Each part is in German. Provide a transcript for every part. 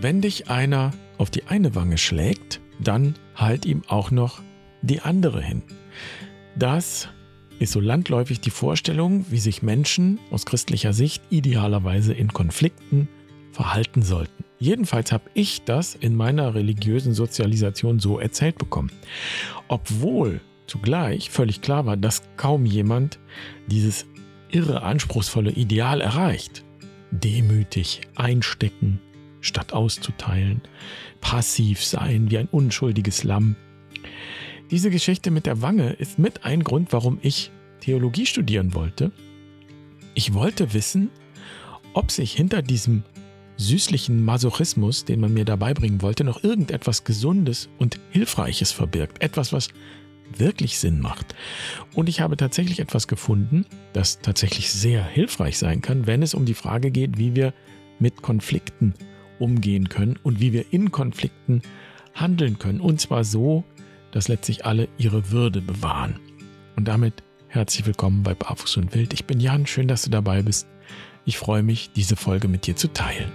Wenn dich einer auf die eine Wange schlägt, dann halt ihm auch noch die andere hin. Das ist so landläufig die Vorstellung, wie sich Menschen aus christlicher Sicht idealerweise in Konflikten verhalten sollten. Jedenfalls habe ich das in meiner religiösen Sozialisation so erzählt bekommen. Obwohl zugleich völlig klar war, dass kaum jemand dieses irre anspruchsvolle Ideal erreicht. Demütig einstecken, statt auszuteilen, passiv sein wie ein unschuldiges Lamm. Diese Geschichte mit der Wange ist mit ein Grund, warum ich Theologie studieren wollte. Ich wollte wissen, ob sich hinter diesem süßlichen Masochismus, den man mir dabei bringen wollte, noch irgendetwas Gesundes und Hilfreiches verbirgt. Etwas, was wirklich Sinn macht. Und ich habe tatsächlich etwas gefunden, das tatsächlich sehr hilfreich sein kann, wenn es um die Frage geht, wie wir mit Konflikten umgehen können und wie wir in Konflikten handeln können. Und zwar so, dass letztlich alle ihre Würde bewahren. Und damit herzlich willkommen bei Barfuß und Wild. Ich bin Jan, schön, dass du dabei bist. Ich freue mich, diese Folge mit dir zu teilen.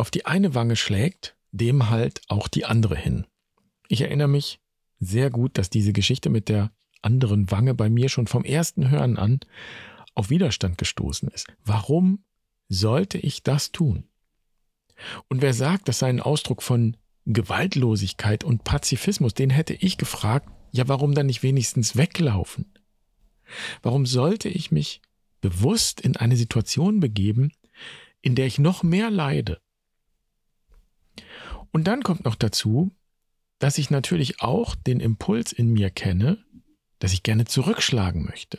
Auf die eine Wange schlägt, dem halt auch die andere hin. Ich erinnere mich sehr gut, dass diese Geschichte mit der anderen Wange bei mir schon vom ersten Hören an auf Widerstand gestoßen ist. Warum sollte ich das tun? Und wer sagt, das sei ein Ausdruck von Gewaltlosigkeit und Pazifismus, den hätte ich gefragt, ja, warum dann nicht wenigstens weglaufen? Warum sollte ich mich bewusst in eine Situation begeben, in der ich noch mehr leide? Und dann kommt noch dazu, dass ich natürlich auch den Impuls in mir kenne, dass ich gerne zurückschlagen möchte.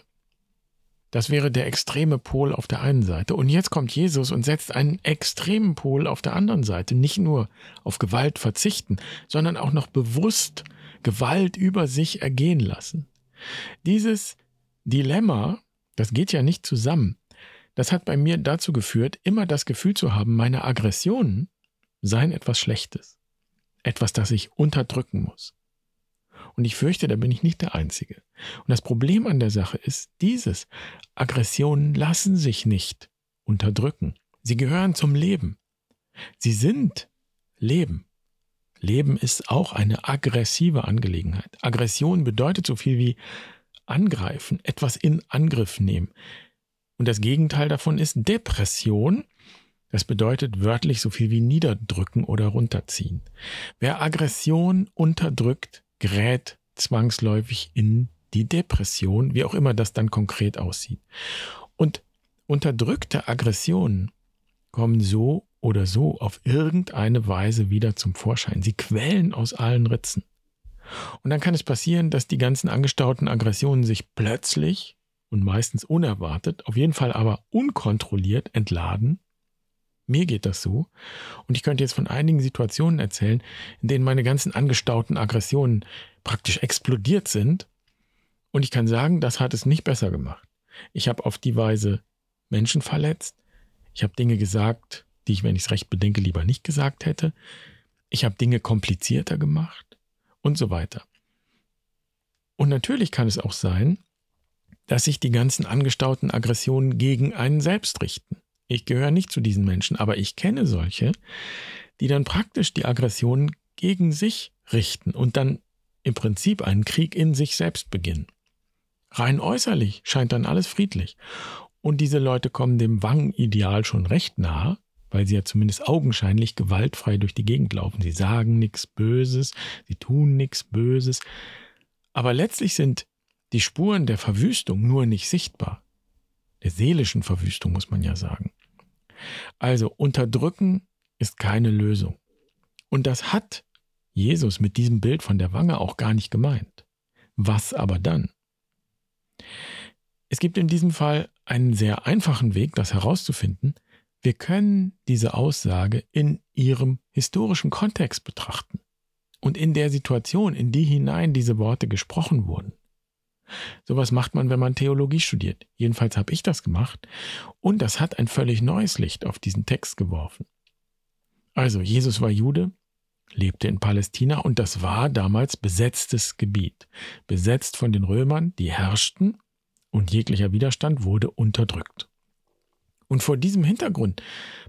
Das wäre der extreme Pol auf der einen Seite. Und jetzt kommt Jesus und setzt einen extremen Pol auf der anderen Seite. Nicht nur auf Gewalt verzichten, sondern auch noch bewusst Gewalt über sich ergehen lassen. Dieses Dilemma, das geht ja nicht zusammen. Das hat bei mir dazu geführt, immer das Gefühl zu haben, meine Aggressionen seien etwas Schlechtes. Etwas, das ich unterdrücken muss. Und ich fürchte, da bin ich nicht der Einzige. Und das Problem an der Sache ist dieses. Aggressionen lassen sich nicht unterdrücken. Sie gehören zum Leben. Sie sind Leben. Leben ist auch eine aggressive Angelegenheit. Aggression bedeutet so viel wie angreifen, etwas in Angriff nehmen. Und das Gegenteil davon ist Depression. Das bedeutet wörtlich so viel wie niederdrücken oder runterziehen. Wer Aggression unterdrückt, gerät zwangsläufig in die Depression, wie auch immer das dann konkret aussieht. Und unterdrückte Aggressionen kommen so oder so auf irgendeine Weise wieder zum Vorschein. Sie quellen aus allen Ritzen. Und dann kann es passieren, dass die ganzen angestauten Aggressionen sich plötzlich und meistens unerwartet, auf jeden Fall aber unkontrolliert entladen mir geht das so. Und ich könnte jetzt von einigen Situationen erzählen, in denen meine ganzen angestauten Aggressionen praktisch explodiert sind. Und ich kann sagen, das hat es nicht besser gemacht. Ich habe auf die Weise Menschen verletzt. Ich habe Dinge gesagt, die ich, wenn ich es recht bedenke, lieber nicht gesagt hätte. Ich habe Dinge komplizierter gemacht und so weiter. Und natürlich kann es auch sein, dass sich die ganzen angestauten Aggressionen gegen einen selbst richten. Ich gehöre nicht zu diesen Menschen, aber ich kenne solche, die dann praktisch die Aggressionen gegen sich richten und dann im Prinzip einen Krieg in sich selbst beginnen. Rein äußerlich scheint dann alles friedlich. Und diese Leute kommen dem Wang-Ideal schon recht nahe, weil sie ja zumindest augenscheinlich gewaltfrei durch die Gegend laufen. Sie sagen nichts Böses, sie tun nichts Böses. Aber letztlich sind die Spuren der Verwüstung nur nicht sichtbar. Der seelischen Verwüstung muss man ja sagen. Also unterdrücken ist keine Lösung. Und das hat Jesus mit diesem Bild von der Wange auch gar nicht gemeint. Was aber dann? Es gibt in diesem Fall einen sehr einfachen Weg, das herauszufinden. Wir können diese Aussage in ihrem historischen Kontext betrachten und in der Situation, in die hinein diese Worte gesprochen wurden. Sowas macht man, wenn man Theologie studiert. Jedenfalls habe ich das gemacht. Und das hat ein völlig neues Licht auf diesen Text geworfen. Also, Jesus war Jude, lebte in Palästina und das war damals besetztes Gebiet. Besetzt von den Römern, die herrschten und jeglicher Widerstand wurde unterdrückt. Und vor diesem Hintergrund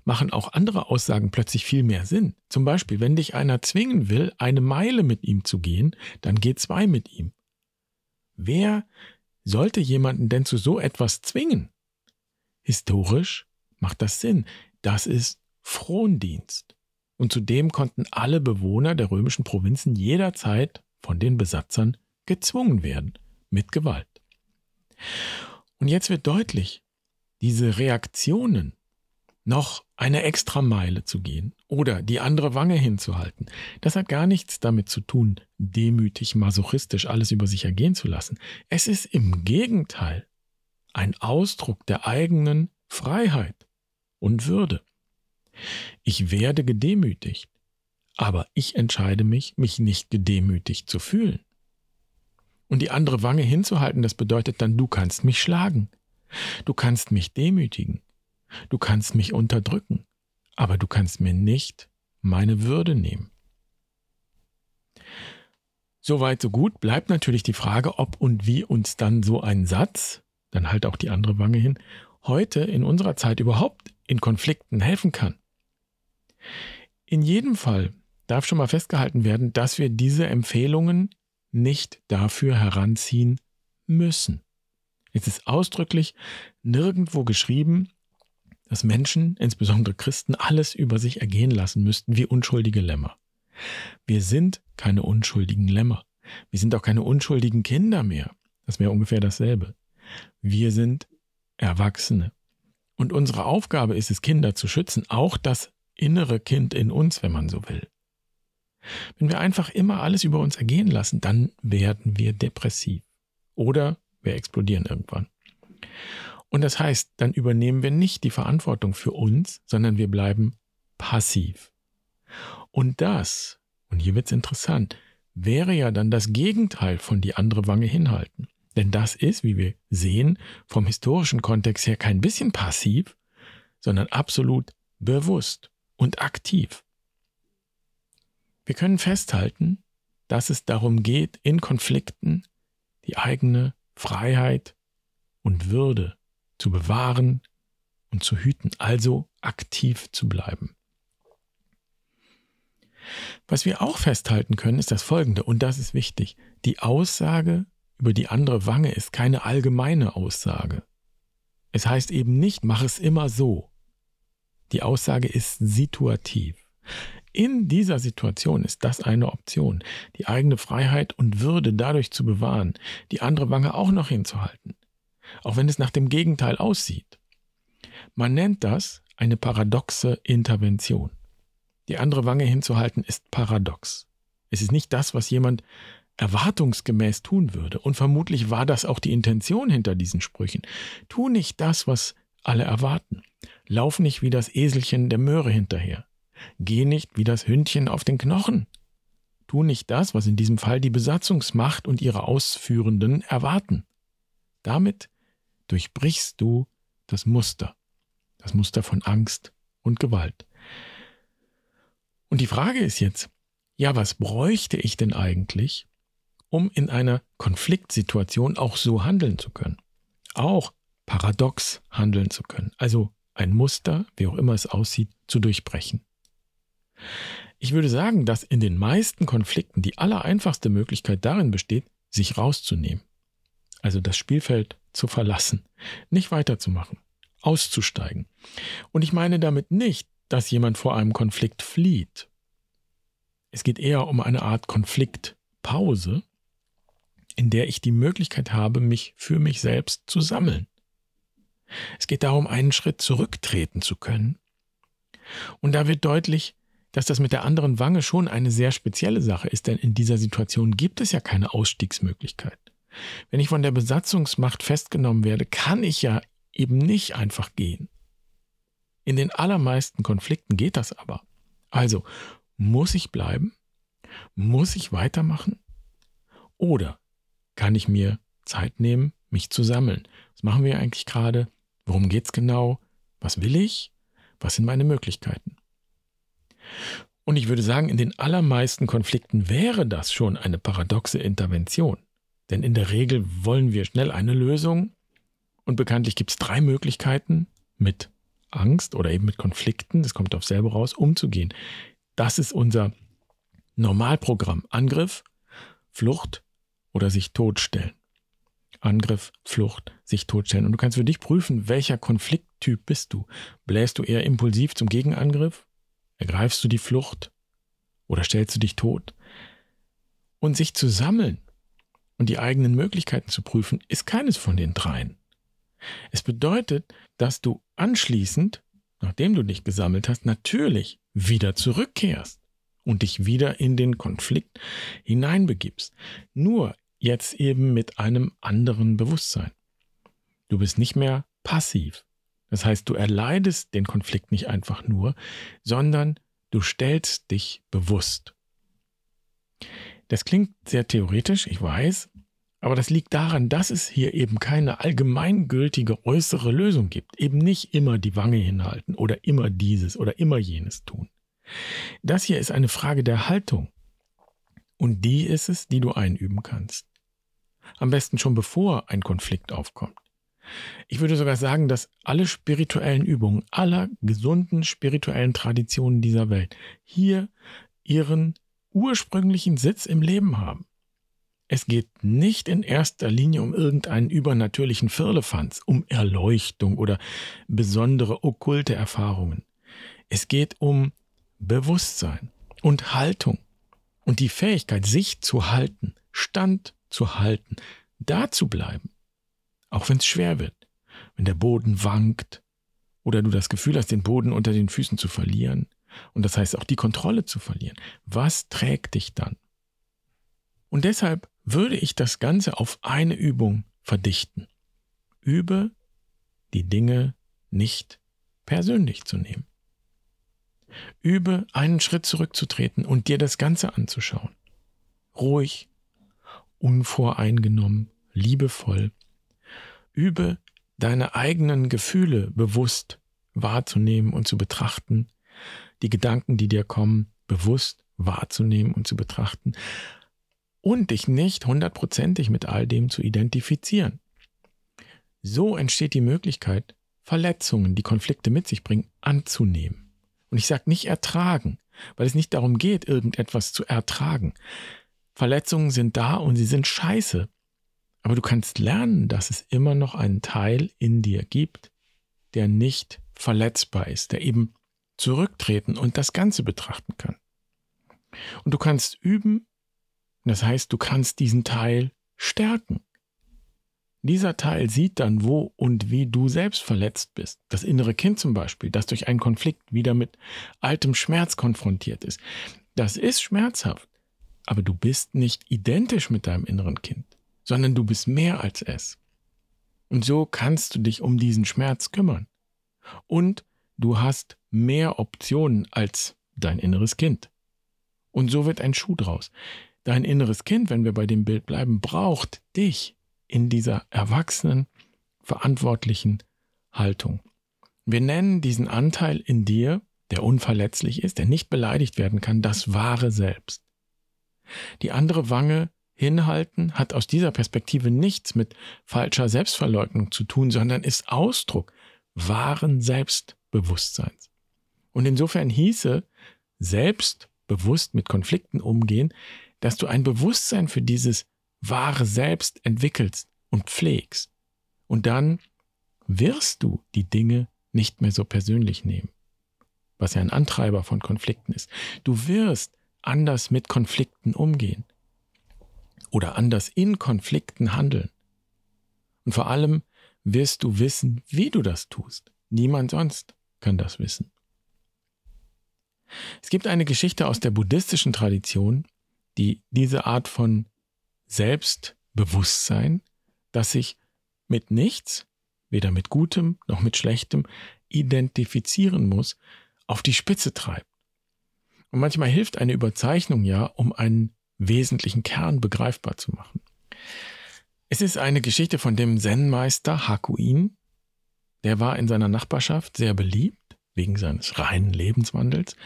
machen auch andere Aussagen plötzlich viel mehr Sinn. Zum Beispiel, wenn dich einer zwingen will, eine Meile mit ihm zu gehen, dann geh zwei mit ihm. Wer sollte jemanden denn zu so etwas zwingen? Historisch macht das Sinn. Das ist Frondienst. Und zudem konnten alle Bewohner der römischen Provinzen jederzeit von den Besatzern gezwungen werden, mit Gewalt. Und jetzt wird deutlich, diese Reaktionen noch eine extra Meile zu gehen oder die andere Wange hinzuhalten, das hat gar nichts damit zu tun, demütig, masochistisch alles über sich ergehen zu lassen. Es ist im Gegenteil ein Ausdruck der eigenen Freiheit und Würde. Ich werde gedemütigt, aber ich entscheide mich, mich nicht gedemütigt zu fühlen. Und die andere Wange hinzuhalten, das bedeutet dann, du kannst mich schlagen, du kannst mich demütigen, du kannst mich unterdrücken, aber du kannst mir nicht meine Würde nehmen. Soweit, so gut. Bleibt natürlich die Frage, ob und wie uns dann so ein Satz, dann halt auch die andere Wange hin, heute in unserer Zeit überhaupt in Konflikten helfen kann. In jedem Fall darf schon mal festgehalten werden, dass wir diese Empfehlungen nicht dafür heranziehen müssen. Es ist ausdrücklich nirgendwo geschrieben, dass Menschen, insbesondere Christen, alles über sich ergehen lassen müssten wie unschuldige Lämmer. Wir sind keine unschuldigen Lämmer. Wir sind auch keine unschuldigen Kinder mehr. Das wäre ungefähr dasselbe. Wir sind Erwachsene. Und unsere Aufgabe ist es, Kinder zu schützen, auch das innere Kind in uns, wenn man so will. Wenn wir einfach immer alles über uns ergehen lassen, dann werden wir depressiv. Oder wir explodieren irgendwann. Und das heißt, dann übernehmen wir nicht die Verantwortung für uns, sondern wir bleiben passiv. Und das, und hier wird's interessant, wäre ja dann das Gegenteil von die andere Wange hinhalten. Denn das ist, wie wir sehen, vom historischen Kontext her kein bisschen passiv, sondern absolut bewusst und aktiv. Wir können festhalten, dass es darum geht, in Konflikten die eigene Freiheit und Würde zu bewahren und zu hüten, also aktiv zu bleiben. Was wir auch festhalten können, ist das Folgende, und das ist wichtig. Die Aussage über die andere Wange ist keine allgemeine Aussage. Es heißt eben nicht, mach es immer so. Die Aussage ist situativ. In dieser Situation ist das eine Option, die eigene Freiheit und Würde dadurch zu bewahren, die andere Wange auch noch hinzuhalten, auch wenn es nach dem Gegenteil aussieht. Man nennt das eine paradoxe Intervention. Die andere Wange hinzuhalten ist paradox. Es ist nicht das, was jemand erwartungsgemäß tun würde. Und vermutlich war das auch die Intention hinter diesen Sprüchen. Tu nicht das, was alle erwarten. Lauf nicht wie das Eselchen der Möhre hinterher. Geh nicht wie das Hündchen auf den Knochen. Tu nicht das, was in diesem Fall die Besatzungsmacht und ihre Ausführenden erwarten. Damit durchbrichst du das Muster, das Muster von Angst und Gewalt. Und die Frage ist jetzt, ja, was bräuchte ich denn eigentlich, um in einer Konfliktsituation auch so handeln zu können? Auch paradox handeln zu können. Also ein Muster, wie auch immer es aussieht, zu durchbrechen. Ich würde sagen, dass in den meisten Konflikten die allereinfachste Möglichkeit darin besteht, sich rauszunehmen. Also das Spielfeld zu verlassen, nicht weiterzumachen, auszusteigen. Und ich meine damit nicht, dass jemand vor einem Konflikt flieht. Es geht eher um eine Art Konfliktpause, in der ich die Möglichkeit habe, mich für mich selbst zu sammeln. Es geht darum, einen Schritt zurücktreten zu können. Und da wird deutlich, dass das mit der anderen Wange schon eine sehr spezielle Sache ist, denn in dieser Situation gibt es ja keine Ausstiegsmöglichkeit. Wenn ich von der Besatzungsmacht festgenommen werde, kann ich ja eben nicht einfach gehen. In den allermeisten Konflikten geht das aber. Also, muss ich bleiben? Muss ich weitermachen? Oder kann ich mir Zeit nehmen, mich zu sammeln. Was machen wir eigentlich gerade? Worum geht es genau? Was will ich? Was sind meine Möglichkeiten? Und ich würde sagen, in den allermeisten Konflikten wäre das schon eine paradoxe Intervention. Denn in der Regel wollen wir schnell eine Lösung und bekanntlich gibt es drei Möglichkeiten, mit Angst oder eben mit Konflikten, das kommt auf selber raus, umzugehen. Das ist unser Normalprogramm. Angriff, Flucht oder sich totstellen. Angriff, Flucht, sich totstellen. Und du kannst für dich prüfen, welcher Konflikttyp bist du. Bläst du eher impulsiv zum Gegenangriff? Ergreifst du die Flucht? Oder stellst du dich tot? Und sich zu sammeln und die eigenen Möglichkeiten zu prüfen, ist keines von den dreien. Es bedeutet, dass du anschließend, nachdem du dich gesammelt hast, natürlich wieder zurückkehrst und dich wieder in den Konflikt hineinbegibst. Nur jetzt eben mit einem anderen Bewusstsein. Du bist nicht mehr passiv. Das heißt, du erleidest den Konflikt nicht einfach nur, sondern du stellst dich bewusst. Das klingt sehr theoretisch, ich weiß, aber das liegt daran, dass es hier eben keine allgemeingültige äußere Lösung gibt. Eben nicht immer die Wange hinhalten oder immer dieses oder immer jenes tun. Das hier ist eine Frage der Haltung. Und die ist es, die du einüben kannst. Am besten schon bevor ein Konflikt aufkommt. Ich würde sogar sagen, dass alle spirituellen Übungen aller gesunden spirituellen Traditionen dieser Welt hier ihren ursprünglichen Sitz im Leben haben. Es geht nicht in erster Linie um irgendeinen übernatürlichen Firlefanz, um Erleuchtung oder besondere okkulte Erfahrungen. Es geht um Bewusstsein und Haltung und die Fähigkeit, sich zu halten, Stand zu halten, da zu bleiben, auch wenn es schwer wird, wenn der Boden wankt oder du das Gefühl hast, den Boden unter den Füßen zu verlieren und das heißt auch die Kontrolle zu verlieren. Was trägt dich dann? Und deshalb würde ich das Ganze auf eine Übung verdichten. Übe die Dinge nicht persönlich zu nehmen. Übe einen Schritt zurückzutreten und dir das Ganze anzuschauen. Ruhig, unvoreingenommen, liebevoll. Übe deine eigenen Gefühle bewusst wahrzunehmen und zu betrachten, die Gedanken, die dir kommen, bewusst wahrzunehmen und zu betrachten und dich nicht hundertprozentig mit all dem zu identifizieren. So entsteht die Möglichkeit, Verletzungen, die Konflikte mit sich bringen, anzunehmen. Und ich sage nicht ertragen, weil es nicht darum geht, irgendetwas zu ertragen. Verletzungen sind da und sie sind scheiße. Aber du kannst lernen, dass es immer noch einen Teil in dir gibt, der nicht verletzbar ist, der eben zurücktreten und das Ganze betrachten kann. Und du kannst üben, das heißt, du kannst diesen Teil stärken. Dieser Teil sieht dann, wo und wie du selbst verletzt bist. Das innere Kind zum Beispiel, das durch einen Konflikt wieder mit altem Schmerz konfrontiert ist. Das ist schmerzhaft, aber du bist nicht identisch mit deinem inneren Kind, sondern du bist mehr als es. Und so kannst du dich um diesen Schmerz kümmern. Und du hast mehr Optionen als dein inneres Kind. Und so wird ein Schuh draus. Dein inneres Kind, wenn wir bei dem Bild bleiben, braucht dich in dieser erwachsenen, verantwortlichen Haltung. Wir nennen diesen Anteil in dir, der unverletzlich ist, der nicht beleidigt werden kann, das wahre Selbst. Die andere Wange hinhalten hat aus dieser Perspektive nichts mit falscher Selbstverleugnung zu tun, sondern ist Ausdruck wahren Selbstbewusstseins. Und insofern hieße selbstbewusst mit Konflikten umgehen, dass du ein Bewusstsein für dieses wahre Selbst entwickelst und pflegst. Und dann wirst du die Dinge nicht mehr so persönlich nehmen, was ja ein Antreiber von Konflikten ist. Du wirst anders mit Konflikten umgehen oder anders in Konflikten handeln. Und vor allem wirst du wissen, wie du das tust. Niemand sonst kann das wissen. Es gibt eine Geschichte aus der buddhistischen Tradition, die diese Art von Selbstbewusstsein, das sich mit nichts, weder mit Gutem noch mit Schlechtem, identifizieren muss, auf die Spitze treibt. Und manchmal hilft eine Überzeichnung ja, um einen wesentlichen Kern begreifbar zu machen. Es ist eine Geschichte von dem Zen-Meister Hakuin. Der war in seiner Nachbarschaft sehr beliebt, wegen seines reinen Lebenswandels.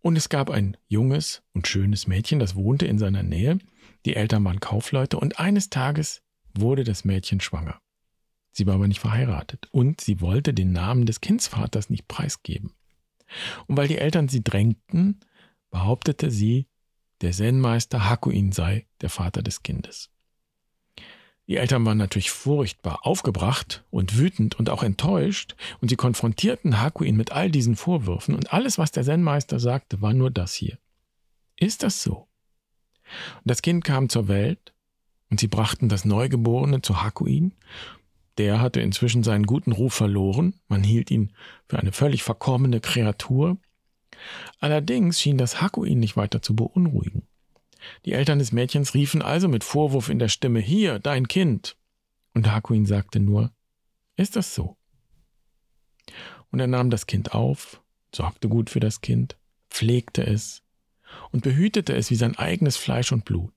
Und es gab ein junges und schönes Mädchen, das wohnte in seiner Nähe. Die Eltern waren Kaufleute und eines Tages wurde das Mädchen schwanger. Sie war aber nicht verheiratet und sie wollte den Namen des Kindsvaters nicht preisgeben. Und weil die Eltern sie drängten, behauptete sie, der Zen-Meister Hakuin sei der Vater des Kindes. Die Eltern waren natürlich furchtbar aufgebracht und wütend und auch enttäuscht, und sie konfrontierten Hakuin mit all diesen Vorwürfen, und alles, was der Zen-Meister sagte, war nur das hier. Ist das so? Und das Kind kam zur Welt, und sie brachten das Neugeborene zu Hakuin. Der hatte inzwischen seinen guten Ruf verloren, man hielt ihn für eine völlig verkommene Kreatur. Allerdings schien das Hakuin nicht weiter zu beunruhigen. Die Eltern des Mädchens riefen also mit Vorwurf in der Stimme Hier, dein Kind. Und Hakuin sagte nur Ist das so? Und er nahm das Kind auf, sorgte gut für das Kind, pflegte es und behütete es wie sein eigenes Fleisch und Blut.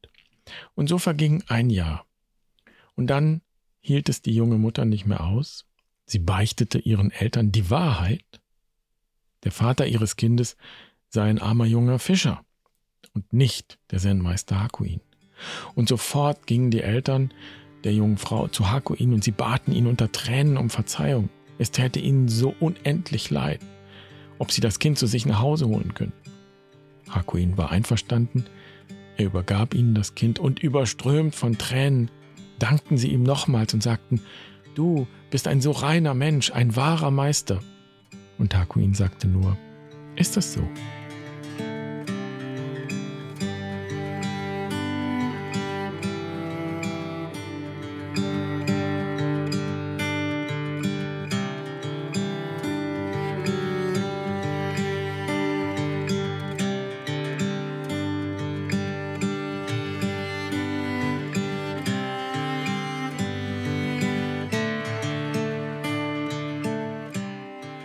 Und so verging ein Jahr. Und dann hielt es die junge Mutter nicht mehr aus. Sie beichtete ihren Eltern die Wahrheit. Der Vater ihres Kindes sei ein armer junger Fischer und nicht der Zen-Meister Hakuin. Und sofort gingen die Eltern der jungen Frau zu Hakuin und sie baten ihn unter Tränen um Verzeihung. Es täte ihnen so unendlich leid, ob sie das Kind zu sich nach Hause holen könnten. Hakuin war einverstanden, er übergab ihnen das Kind und überströmt von Tränen dankten sie ihm nochmals und sagten, Du bist ein so reiner Mensch, ein wahrer Meister. Und Hakuin sagte nur, Ist das so?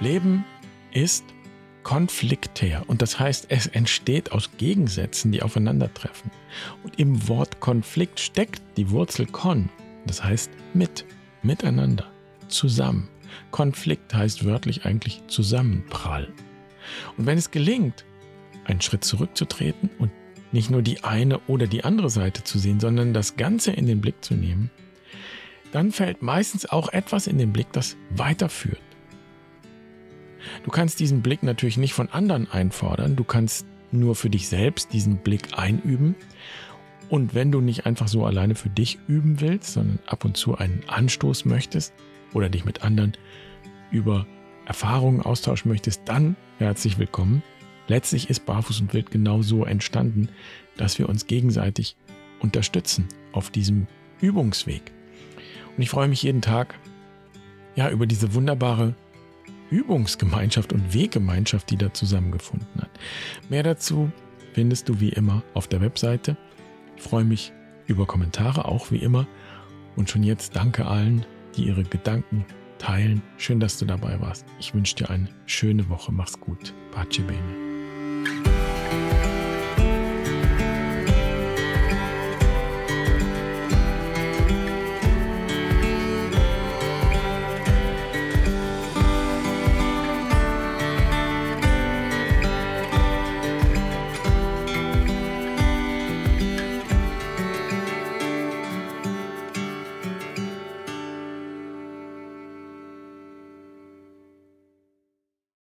Leben ist konfliktär und das heißt, es entsteht aus Gegensätzen, die aufeinandertreffen. Und im Wort Konflikt steckt die Wurzel kon, das heißt mit, miteinander, zusammen. Konflikt heißt wörtlich eigentlich Zusammenprall. Und wenn es gelingt, einen Schritt zurückzutreten und nicht nur die eine oder die andere Seite zu sehen, sondern das Ganze in den Blick zu nehmen, dann fällt meistens auch etwas in den Blick, das weiterführt. Du kannst diesen Blick natürlich nicht von anderen einfordern, du kannst nur für dich selbst diesen Blick einüben. Und wenn du nicht einfach so alleine für dich üben willst, sondern ab und zu einen Anstoß möchtest oder dich mit anderen über Erfahrungen austauschen möchtest, dann herzlich willkommen. Letztlich ist Barfuß und Wild genau so entstanden, dass wir uns gegenseitig unterstützen auf diesem Übungsweg. Und ich freue mich jeden Tag ja über diese wunderbare Übungsgemeinschaft und Weggemeinschaft, die da zusammengefunden hat. Mehr dazu findest du wie immer auf der Webseite. Ich freue mich über Kommentare, auch wie immer. Und schon jetzt danke allen, die ihre Gedanken teilen. Schön, dass du dabei warst. Ich wünsche dir eine schöne Woche. Mach's gut. Pace bene.